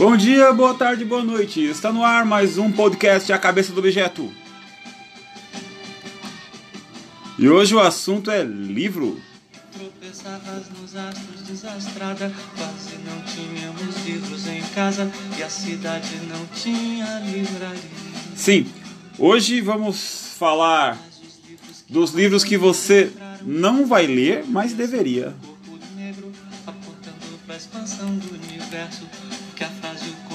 Bom dia, boa tarde, boa noite. Está no ar mais um podcast A Cabeça do Objeto. E hoje o assunto é livro. Tropeçavas nos astros desastrada, quase não tínhamos livros em casa e a cidade não tinha livraria. Sim, hoje vamos falar dos livros que você não vai ler, mas deveria. Corpo negro apontando pra expansão do universo.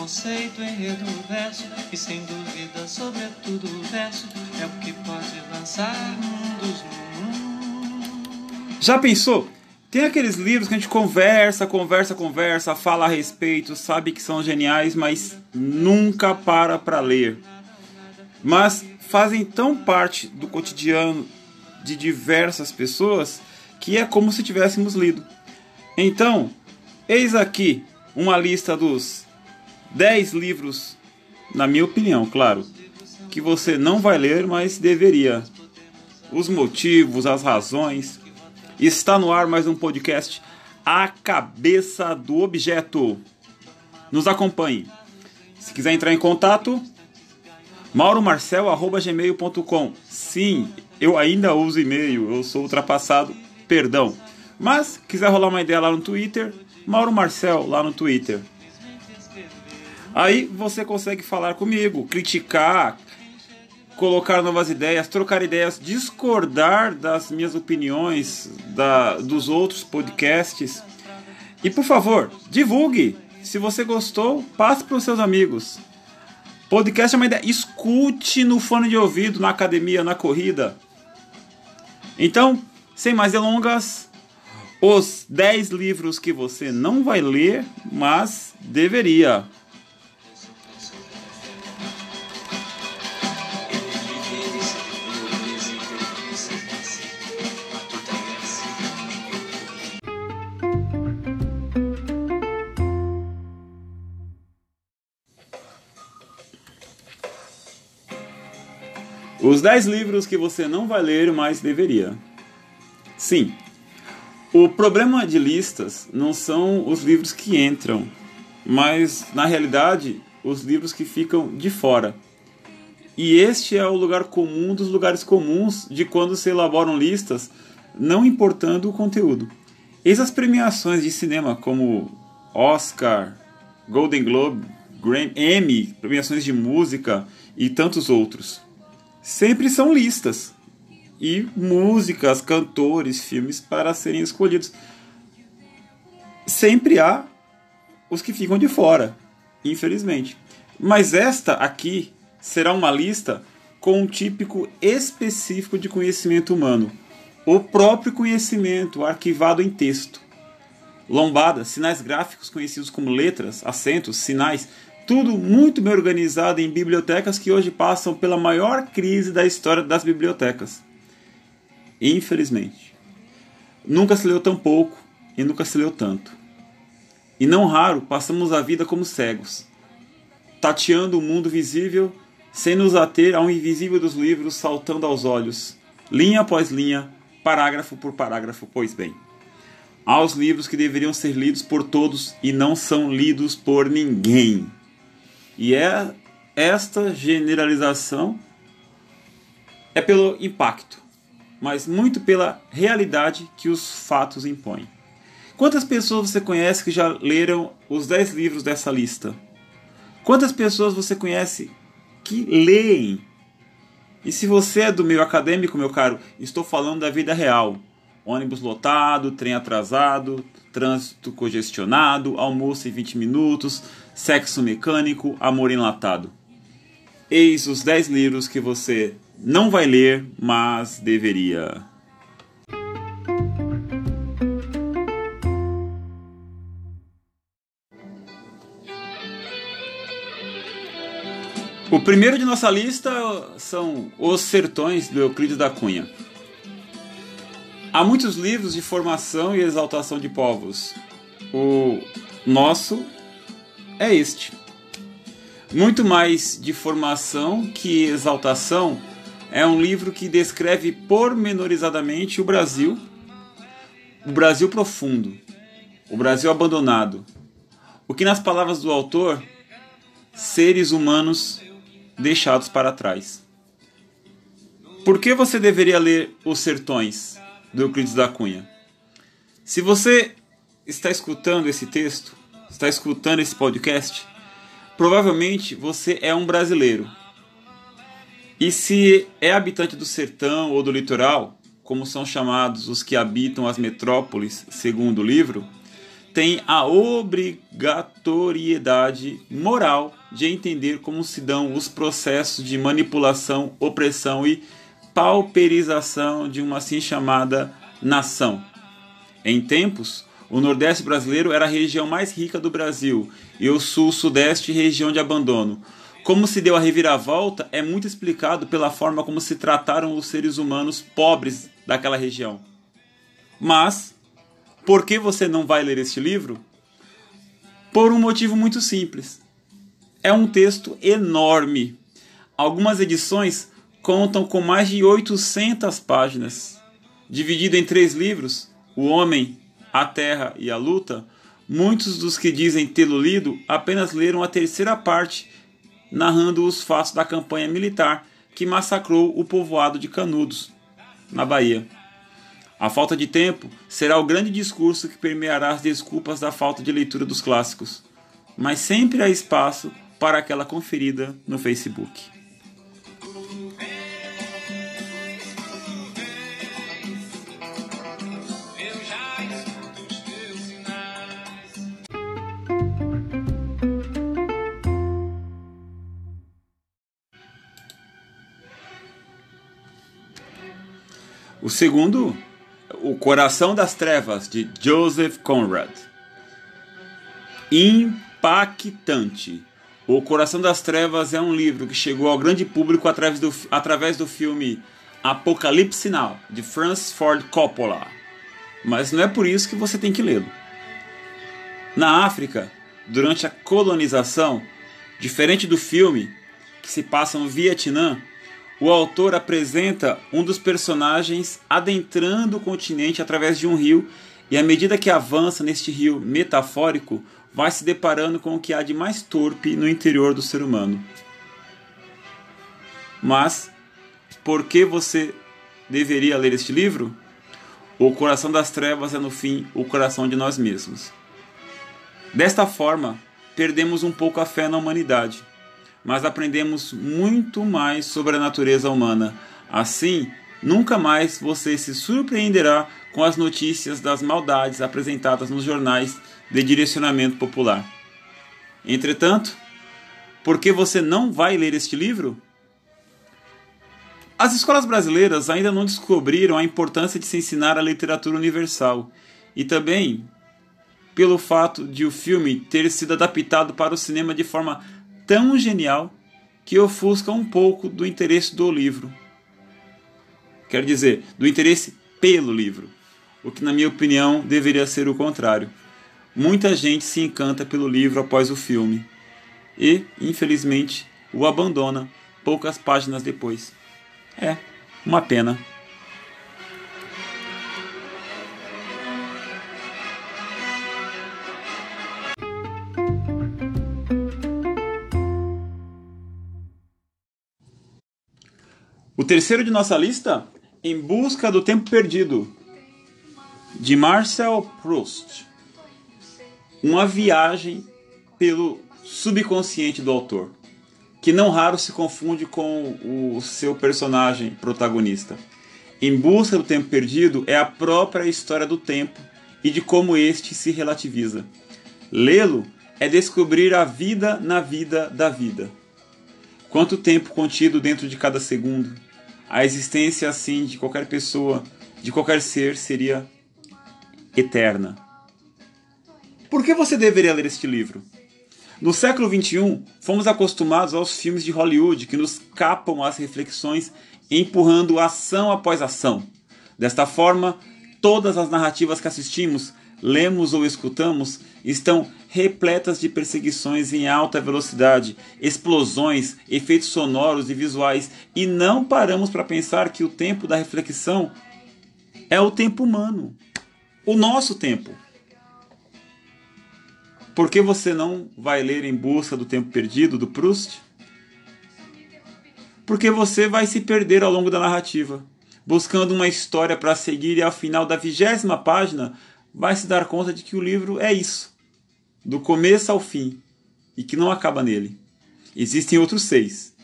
Conceito, enredo, verso e sem dúvida, sobretudo o verso é o que pode lançar mundos no mundo. Já pensou? Tem aqueles livros que a gente conversa, conversa, conversa, fala a respeito, sabe que são geniais, mas nunca para para ler. Mas fazem tão parte do cotidiano de diversas pessoas que é como se tivéssemos lido. Então, eis aqui uma lista dos 10 livros, na minha opinião, claro, que você não vai ler, mas deveria. Os motivos, as razões. Está no ar mais um podcast A Cabeça do Objeto. Nos acompanhe. Se quiser entrar em contato, mauromarcel.gmail.com Sim, eu ainda uso e-mail, eu sou ultrapassado, perdão. Mas, quiser rolar uma ideia lá no Twitter, Mauro Marcel lá no Twitter. Aí você consegue falar comigo, criticar, colocar novas ideias, trocar ideias, discordar das minhas opiniões, da, dos outros podcasts. E por favor, divulgue. Se você gostou, passe para os seus amigos. Podcast é uma ideia. Escute no fone de ouvido, na academia, na corrida. Então, sem mais delongas, os 10 livros que você não vai ler, mas deveria. Os 10 livros que você não vai ler, mas deveria. Sim, o problema de listas não são os livros que entram, mas na realidade os livros que ficam de fora. E este é o lugar comum dos lugares comuns de quando se elaboram listas, não importando o conteúdo. Eis as premiações de cinema como Oscar, Golden Globe, Grammy, Emmy, premiações de música e tantos outros. Sempre são listas e músicas, cantores, filmes para serem escolhidos. Sempre há os que ficam de fora, infelizmente. Mas esta aqui será uma lista com um típico específico de conhecimento humano, o próprio conhecimento arquivado em texto. Lombada, sinais gráficos conhecidos como letras, acentos, sinais, tudo muito bem organizado em bibliotecas que hoje passam pela maior crise da história das bibliotecas. Infelizmente. Nunca se leu tão pouco e nunca se leu tanto. E não raro passamos a vida como cegos, tateando o mundo visível sem nos ater ao invisível dos livros saltando aos olhos, linha após linha, parágrafo por parágrafo, pois bem. Há os livros que deveriam ser lidos por todos e não são lidos por ninguém. E é esta generalização é pelo impacto, mas muito pela realidade que os fatos impõem. Quantas pessoas você conhece que já leram os 10 livros dessa lista? Quantas pessoas você conhece que leem? E se você é do meio acadêmico, meu caro, estou falando da vida real. Ônibus lotado, trem atrasado, trânsito congestionado, almoço em 20 minutos, sexo mecânico, amor enlatado. Eis os 10 livros que você não vai ler, mas deveria. O primeiro de nossa lista são Os Sertões, do Euclides da Cunha. Há muitos livros de formação e exaltação de povos. O nosso é este. Muito mais de formação que exaltação, é um livro que descreve pormenorizadamente o Brasil, o Brasil profundo, o Brasil abandonado. O que, nas palavras do autor, seres humanos deixados para trás. Por que você deveria ler Os Sertões, do Euclides da Cunha? Se você está escutando esse texto, está escutando esse podcast, provavelmente você é um brasileiro. E se é habitante do sertão ou do litoral, como são chamados os que habitam as metrópoles, segundo o livro, tem a obrigatoriedade moral de entender como se dão os processos de manipulação, opressão e pauperização de uma assim chamada nação. Em tempos, o Nordeste brasileiro era a região mais rica do Brasil e o Sul-Sudeste região de abandono. Como se deu a reviravolta é muito explicado pela forma como se trataram os seres humanos pobres daquela região. Mas, por que você não vai ler este livro? Por um motivo muito simples. É um texto enorme. Algumas edições contam com mais de 800 páginas. Dividido em três livros, O Homem, a Terra e a Luta, muitos dos que dizem tê-lo lido apenas leram a terceira parte, narrando os fatos da campanha militar que massacrou o povoado de Canudos, na Bahia. A falta de tempo será o grande discurso que permeará as desculpas da falta de leitura dos clássicos, mas sempre há espaço para aquela conferida no Facebook. O segundo o Coração das Trevas, de Joseph Conrad. Impactante. O Coração das Trevas é um livro que chegou ao grande público através do, através do filme Apocalipse Now, de Francis Ford Coppola. Mas não é por isso que você tem que lê-lo. Na África, durante a colonização, diferente do filme, que se passa no Vietnã, o autor apresenta um dos personagens adentrando o continente através de um rio, e à medida que avança neste rio metafórico, vai se deparando com o que há de mais torpe no interior do ser humano. Mas, por que você deveria ler este livro? O coração das trevas é, no fim, o coração de nós mesmos. Desta forma, perdemos um pouco a fé na humanidade mas aprendemos muito mais sobre a natureza humana. Assim, nunca mais você se surpreenderá com as notícias das maldades apresentadas nos jornais de direcionamento popular. Entretanto, por que você não vai ler este livro? As escolas brasileiras ainda não descobriram a importância de se ensinar a literatura universal e também pelo fato de o filme ter sido adaptado para o cinema de forma tão genial que ofusca um pouco do interesse do livro. Quer dizer, do interesse pelo livro, o que, na minha opinião, deveria ser o contrário. Muita gente se encanta pelo livro após o filme e, infelizmente, o abandona poucas páginas depois. É uma pena. Terceiro de nossa lista, Em Busca do Tempo Perdido, de Marcel Proust. Uma viagem pelo subconsciente do autor, que não raro se confunde com o seu personagem protagonista. Em Busca do Tempo Perdido é a própria história do tempo e de como este se relativiza. Lê-lo é descobrir a vida na vida da vida. Quanto tempo contido dentro de cada segundo, a existência assim de qualquer pessoa, de qualquer ser, seria eterna. Por que você deveria ler este livro? No século XXI, fomos acostumados aos filmes de Hollywood que nos capam as reflexões empurrando ação após ação. Desta forma, todas as narrativas que assistimos lemos ou escutamos estão repletas de perseguições em alta velocidade, explosões, efeitos sonoros e visuais, e não paramos para pensar que o tempo da reflexão é o tempo humano, o nosso tempo. Por que você não vai ler Em Busca do Tempo Perdido, do Proust? Porque você vai se perder ao longo da narrativa, buscando uma história para seguir e ao final da vigésima página vai se dar conta de que o livro é isso, do começo ao fim, e que não acaba nele. Existem outros seis,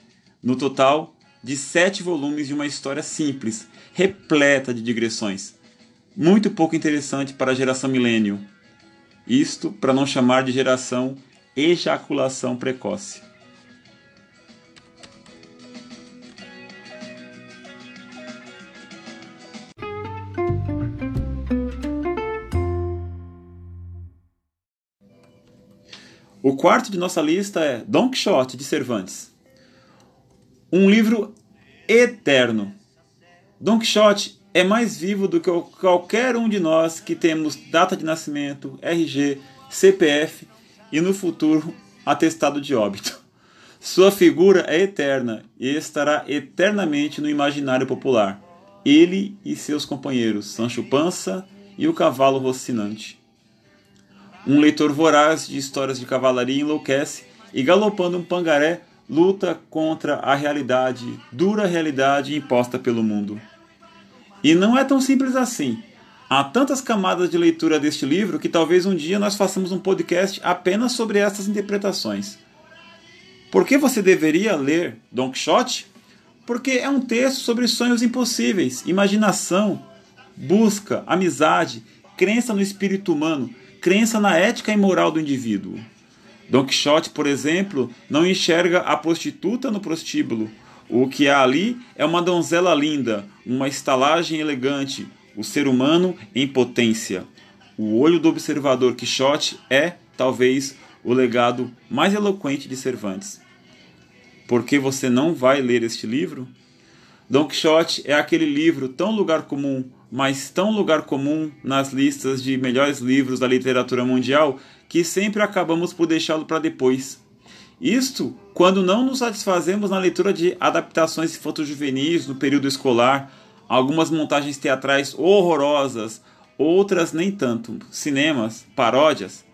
no total de sete volumes de uma história simples, repleta de digressões, muito pouco interessante para a geração milênio isto para não chamar de geração ejaculação precoce. O quarto de nossa lista é Don Quixote de Cervantes. Um livro eterno. Don Quixote é mais vivo do que qualquer um de nós que temos data de nascimento, RG, CPF e no futuro atestado de óbito. Sua figura é eterna e estará eternamente no imaginário popular. Ele e seus companheiros, Sancho Pança e o cavalo rocinante. Um leitor voraz de histórias de cavalaria enlouquece e, galopando um pangaré, luta contra a realidade, dura realidade imposta pelo mundo. E não é tão simples assim. Há tantas camadas de leitura deste livro que talvez um dia nós façamos um podcast apenas sobre essas interpretações. Por que você deveria ler Don Quixote? Porque é um texto sobre sonhos impossíveis, imaginação, busca, amizade, crença no espírito humano, crença na ética e moral do indivíduo. Don Quixote, por exemplo, não enxerga a prostituta no prostíbulo, o que há ali é uma donzela linda, uma estalagem elegante, o ser humano em potência. O olho do observador Quixote é, talvez, o legado mais eloquente de Cervantes. Por que você não vai ler este livro? Don Quixote é aquele livro tão lugar comum, mas tão lugar comum nas listas de melhores livros da literatura mundial que sempre acabamos por deixá-lo para depois. Isto quando não nos satisfazemos na leitura de adaptações infanto-juvenis no período escolar, algumas montagens teatrais horrorosas, outras nem tanto, cinemas, paródias.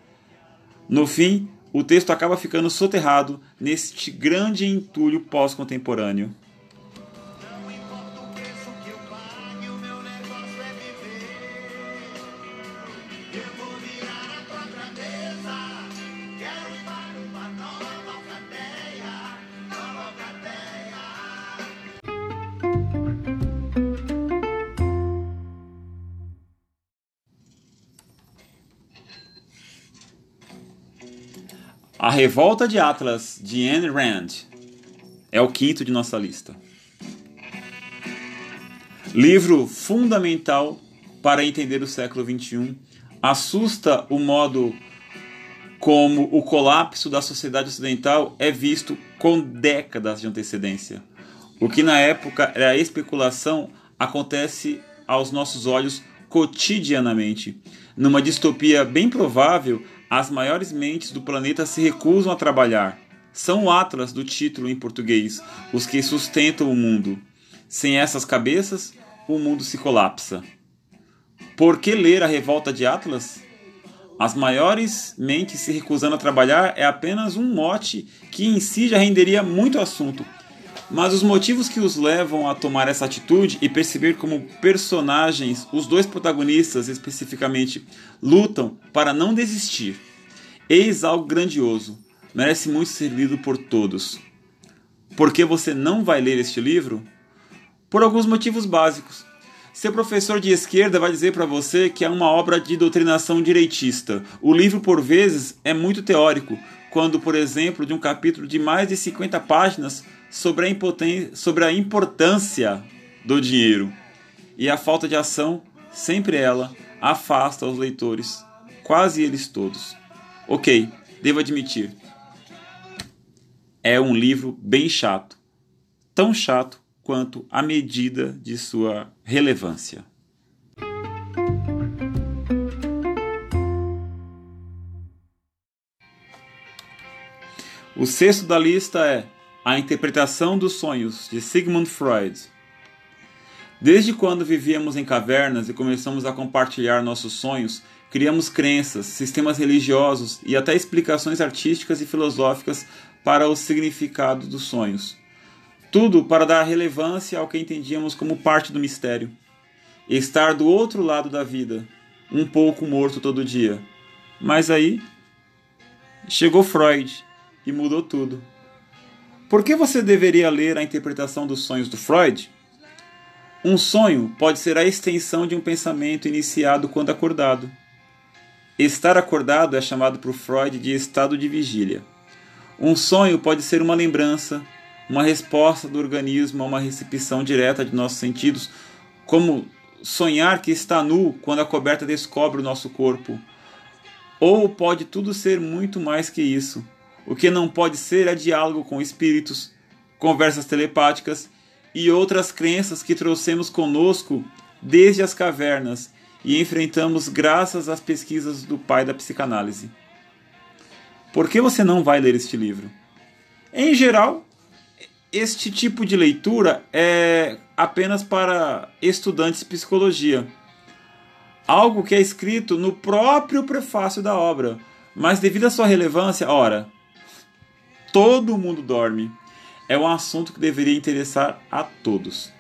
No fim, o texto acaba ficando soterrado neste grande entulho pós-contemporâneo. A Revolta de Atlas, de Anne Rand, é o quinto de nossa lista. Livro fundamental para entender o século XXI, assusta o modo como o colapso da sociedade ocidental é visto com décadas de antecedência. O que na época era especulação acontece aos nossos olhos cotidianamente. Numa distopia bem provável, as maiores mentes do planeta se recusam a trabalhar. São o Atlas do título em português, os que sustentam o mundo. Sem essas cabeças, o mundo se colapsa. Por que ler a revolta de Atlas? As maiores mentes se recusando a trabalhar é apenas um mote que em si já renderia muito assunto, mas os motivos que os levam a tomar essa atitude e perceber como personagens, os dois protagonistas especificamente, lutam para não desistir. Eis algo grandioso, merece muito ser lido por todos. Por que você não vai ler este livro? Por alguns motivos básicos. Seu professor de esquerda vai dizer para você que é uma obra de doutrinação direitista. O livro, por vezes, é muito teórico, quando, por exemplo, de um capítulo de mais de 50 páginas sobre a, sobre a importância do dinheiro. E a falta de ação, sempre ela, afasta os leitores, quase eles todos. Ok, devo admitir. É um livro bem chato. Tão chato quanto a medida de sua relevância. O sexto da lista é a Interpretação dos Sonhos, de Sigmund Freud. Desde quando vivíamos em cavernas e começamos a compartilhar nossos sonhos, criamos crenças, sistemas religiosos e até explicações artísticas e filosóficas para o significado dos sonhos. Tudo para dar relevância ao que entendíamos como parte do mistério. Estar do outro lado da vida, um pouco morto todo dia. Mas aí chegou Freud e mudou tudo. Por que você deveria ler a interpretação dos sonhos do Freud? Um sonho pode ser a extensão de um pensamento iniciado quando acordado. Estar acordado é chamado por Freud de estado de vigília. Um sonho pode ser uma lembrança, uma resposta do organismo a uma recepção direta de nossos sentidos, como sonhar que está nu quando a coberta descobre o nosso corpo. Ou pode tudo ser muito mais que isso. O que não pode ser é diálogo com espíritos, conversas telepáticas e outras crenças que trouxemos conosco desde as cavernas e enfrentamos graças às pesquisas do pai da psicanálise. Por que você não vai ler este livro? Em geral, este tipo de leitura é apenas para estudantes de psicologia. Algo que é escrito no próprio prefácio da obra, mas devido à sua relevância, ora, todo mundo dorme. É um assunto que deveria interessar a todos.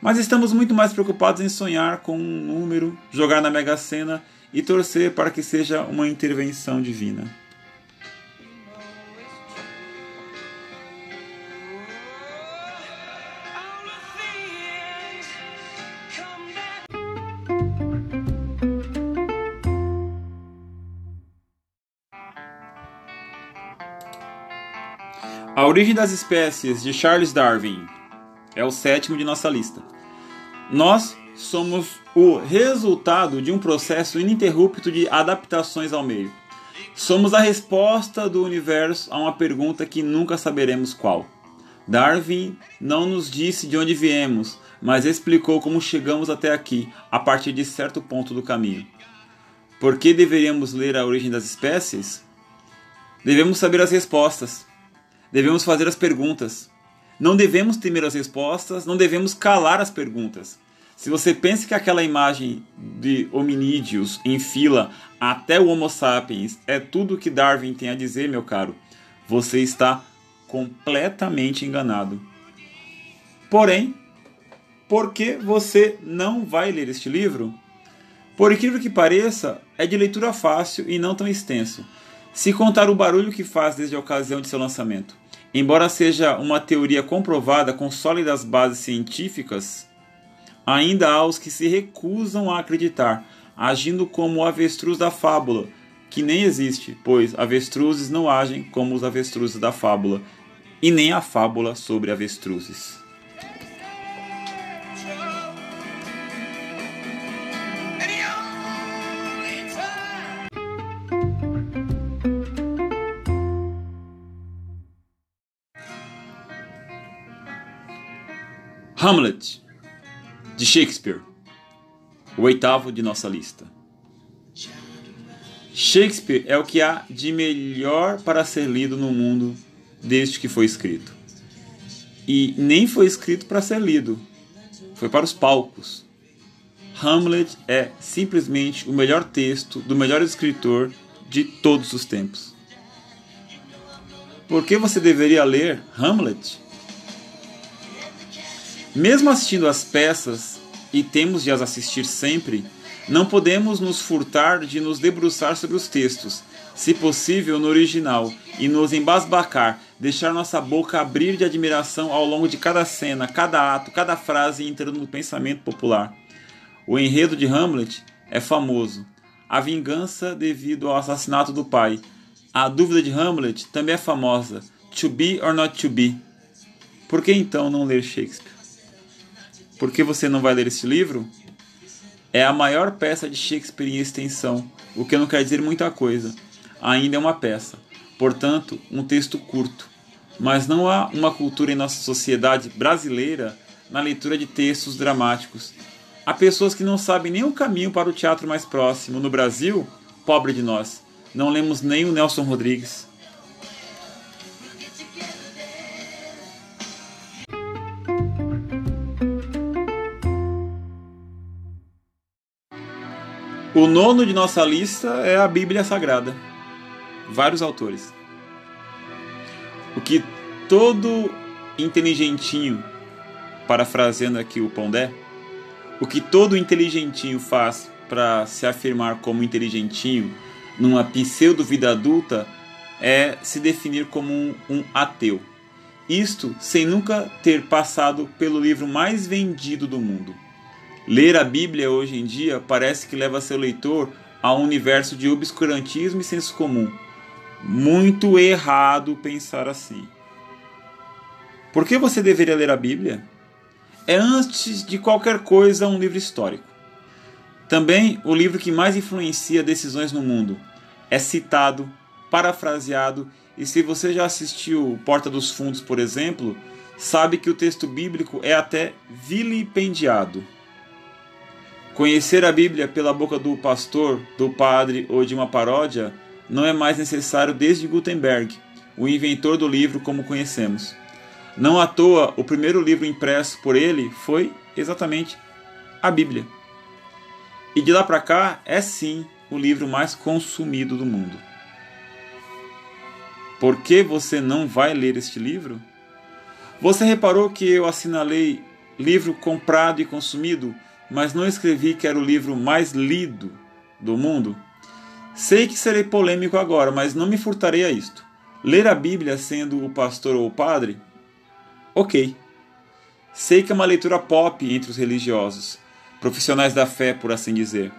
Mas estamos muito mais preocupados em sonhar com um número, jogar na Mega Sena e torcer para que seja uma intervenção divina. Origem das Espécies, de Charles Darwin, é o sétimo de nossa lista. Nós somos o resultado de um processo ininterrupto de adaptações ao meio. Somos a resposta do universo a uma pergunta que nunca saberemos qual. Darwin não nos disse de onde viemos, mas explicou como chegamos até aqui, a partir de certo ponto do caminho. Por que deveríamos ler A Origem das Espécies? Devemos saber as respostas. Devemos fazer as perguntas. Não devemos temer as respostas, não devemos calar as perguntas. Se você pensa que aquela imagem de hominídeos em fila até o Homo sapiens é tudo que Darwin tem a dizer, meu caro, você está completamente enganado. Porém, por que você não vai ler este livro? Por incrível que pareça, é de leitura fácil e não tão extenso se contar o barulho que faz desde a ocasião de seu lançamento. Embora seja uma teoria comprovada com sólidas bases científicas, ainda há os que se recusam a acreditar, agindo como o avestruz da fábula, que nem existe, pois avestruzes não agem como os avestruzes da fábula, e nem a fábula sobre avestruzes. Hamlet, de Shakespeare, o oitavo de nossa lista. Shakespeare é o que há de melhor para ser lido no mundo desde que foi escrito. E nem foi escrito para ser lido, foi para os palcos. Hamlet é simplesmente o melhor texto do melhor escritor de todos os tempos. Por que você deveria ler Hamlet? Mesmo assistindo às peças, e temos de as assistir sempre, não podemos nos furtar de nos debruçar sobre os textos, se possível no original, e nos embasbacar, deixar nossa boca abrir de admiração ao longo de cada cena, cada ato, cada frase entrando no pensamento popular. O enredo de Hamlet é famoso. A vingança devido ao assassinato do pai. A dúvida de Hamlet também é famosa. To be or not to be. Por que então não ler Shakespeare? Por que você não vai ler este livro? É a maior peça de Shakespeare em extensão, o que não quer dizer muita coisa. Ainda é uma peça, portanto, um texto curto. Mas não há uma cultura em nossa sociedade brasileira na leitura de textos dramáticos. Há pessoas que não sabem nem o caminho para o teatro mais próximo. No Brasil, pobre de nós, não lemos nem o Nelson Rodrigues. O nono de nossa lista é a Bíblia Sagrada. Vários autores. O que todo inteligentinho, parafraseando aqui o Pondé, o que todo inteligentinho faz para se afirmar como inteligentinho numa pseudo-vida adulta é se definir como um, um ateu. Isto sem nunca ter passado pelo livro mais vendido do mundo. Ler a Bíblia hoje em dia parece que leva seu leitor a um universo de obscurantismo e senso comum. Muito errado pensar assim. Por que você deveria ler a Bíblia? É antes de qualquer coisa um livro histórico. Também o livro que mais influencia decisões no mundo. É citado, parafraseado e se você já assistiu Porta dos Fundos, por exemplo, sabe que o texto bíblico é até vilipendiado. Conhecer a Bíblia pela boca do pastor, do padre ou de uma paródia não é mais necessário desde Gutenberg, o inventor do livro como conhecemos. Não à toa, o primeiro livro impresso por ele foi exatamente a Bíblia. E de lá para cá é sim o livro mais consumido do mundo. Por que você não vai ler este livro? Você reparou que eu assinalei livro comprado e consumido, mas não escrevi que era o livro mais lido do mundo? Sei que serei polêmico agora, mas não me furtarei a isto. Ler a Bíblia sendo o pastor ou o padre Ok. Sei que é uma leitura pop entre os religiosos, profissionais da fé, por assim dizer.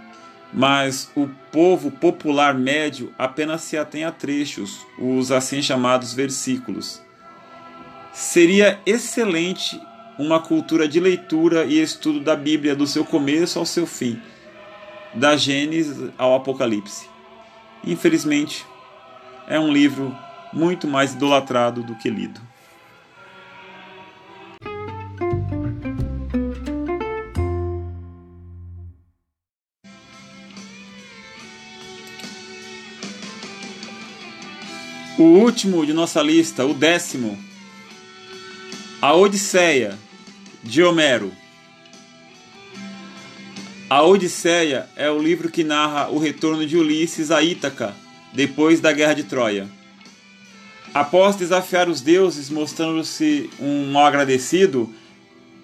Mas o povo popular médio apenas se atém a trechos, os assim chamados versículos. Seria excelente uma cultura de leitura e estudo da Bíblia do seu começo ao seu fim, da Gênesis ao Apocalipse. Infelizmente, é um livro muito mais idolatrado do que lido. O último de nossa lista, o décimo, A Odisseia, de Homero. A Odisseia é o livro que narra o retorno de Ulisses a Ítaca depois da Guerra de Troia. Após desafiar os deuses, mostrando-se um mal agradecido,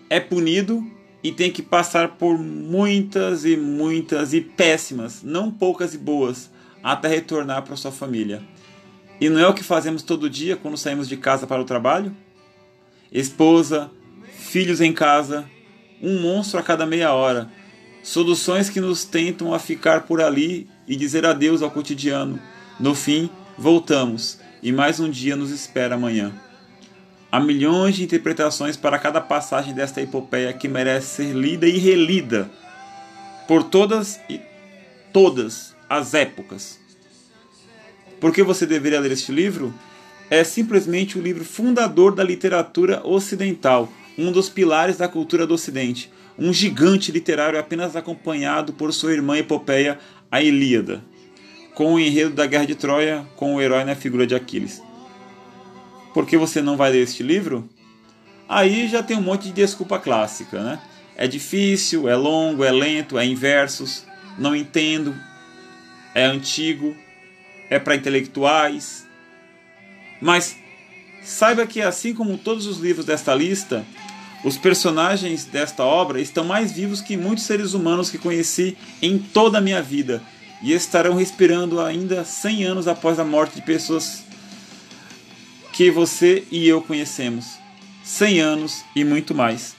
é punido e tem que passar por muitas e muitas e péssimas, não poucas e boas, até retornar para sua família. E não é o que fazemos todo dia quando saímos de casa para o trabalho? Esposa, filhos em casa, um monstro a cada meia hora. Soluções que nos tentam a ficar por ali e dizer adeus ao cotidiano. No fim, voltamos e mais um dia nos espera amanhã. Há milhões de interpretações para cada passagem desta epopeia que merece ser lida e relida por todas e todas as épocas. Por que você deveria ler este livro? É simplesmente o livro fundador da literatura ocidental, um dos pilares da cultura do Ocidente, um gigante literário apenas acompanhado por sua irmã epopeia, a Ilíada, com o enredo da Guerra de Troia, com o herói na figura de Aquiles. Por que você não vai ler este livro? Aí já tem um monte de desculpa clássica, né? É difícil, é longo, é lento, é em versos, não entendo, é antigo, é para intelectuais. Mas saiba que, assim como todos os livros desta lista, os personagens desta obra estão mais vivos que muitos seres humanos que conheci em toda a minha vida e estarão respirando ainda 100 anos após a morte de pessoas que você e eu conhecemos. 100 anos e muito mais.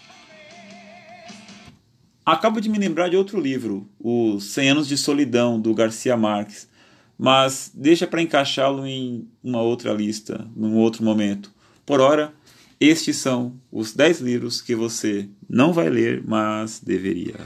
Acabo de me lembrar de outro livro, Os 100 Anos de Solidão, do Garcia Marques mas deixa para encaixá-lo em uma outra lista, num outro momento. Por hora, estes são os 10 livros que você não vai ler, mas deveria.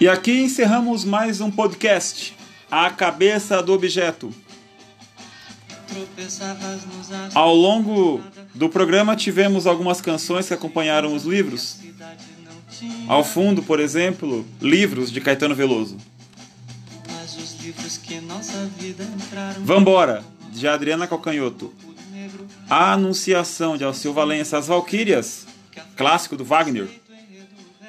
E aqui encerramos mais um podcast a cabeça do objeto. Ao longo do programa tivemos algumas canções que acompanharam os livros. Ao fundo, por exemplo, livros de Caetano Veloso. Vambora, de Adriana Calcanhoto. A Anunciação de Alceu Valença, As Valquírias, clássico do Wagner.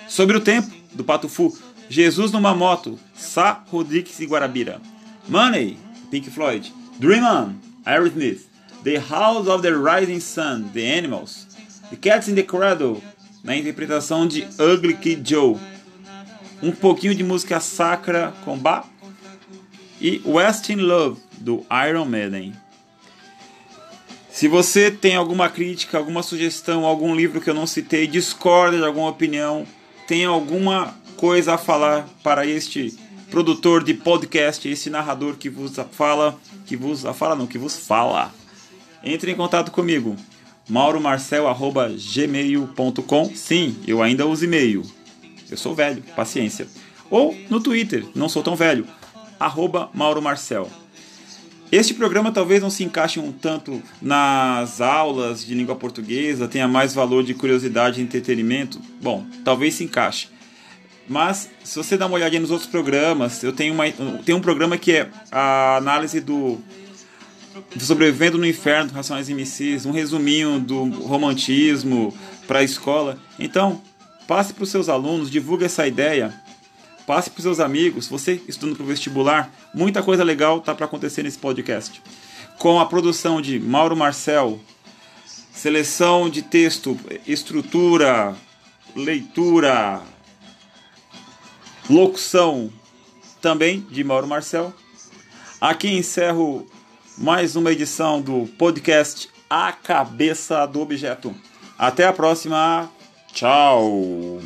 Sobre o Tempo, do Patufu. Jesus numa Moto, Sá Rodrigues e Guarabira. Money, Pink Floyd. Dream On, Aerosmith. The House of the Rising Sun, The Animals. The Cats in the Cradle, na interpretação de Ugly Kid Joe. Um pouquinho de música sacra com Bach. E West in Love, do Iron Maiden. Se você tem alguma crítica, alguma sugestão, algum livro que eu não citei, discorda de alguma opinião, tem alguma coisa a falar para este produtor de podcast, esse narrador que vos fala, que vos fala não, que vos fala. Entre em contato comigo, mauromarcel@gmail.com. Sim, eu ainda uso e-mail. Eu sou velho, paciência. Ou no Twitter, não sou tão velho, arroba Mauro Marcel. Este programa talvez não se encaixe um tanto nas aulas de língua portuguesa, tenha mais valor de curiosidade e entretenimento. Bom, talvez se encaixe. Mas se você dá uma olhadinha nos outros programas, eu tenho, uma, tenho um programa que é a análise do, do Sobrevivendo no Inferno, do Racionais MCs, um resuminho do romantismo para a escola. Então, passe para os seus alunos, divulgue essa ideia Passe para os seus amigos, você estudando para o vestibular, muita coisa legal tá para acontecer nesse podcast. Com a produção de Mauro Marcel, seleção de texto, estrutura, leitura, locução também de Mauro Marcel. Aqui encerro mais uma edição do podcast A Cabeça do Objeto. Até a próxima. Tchau.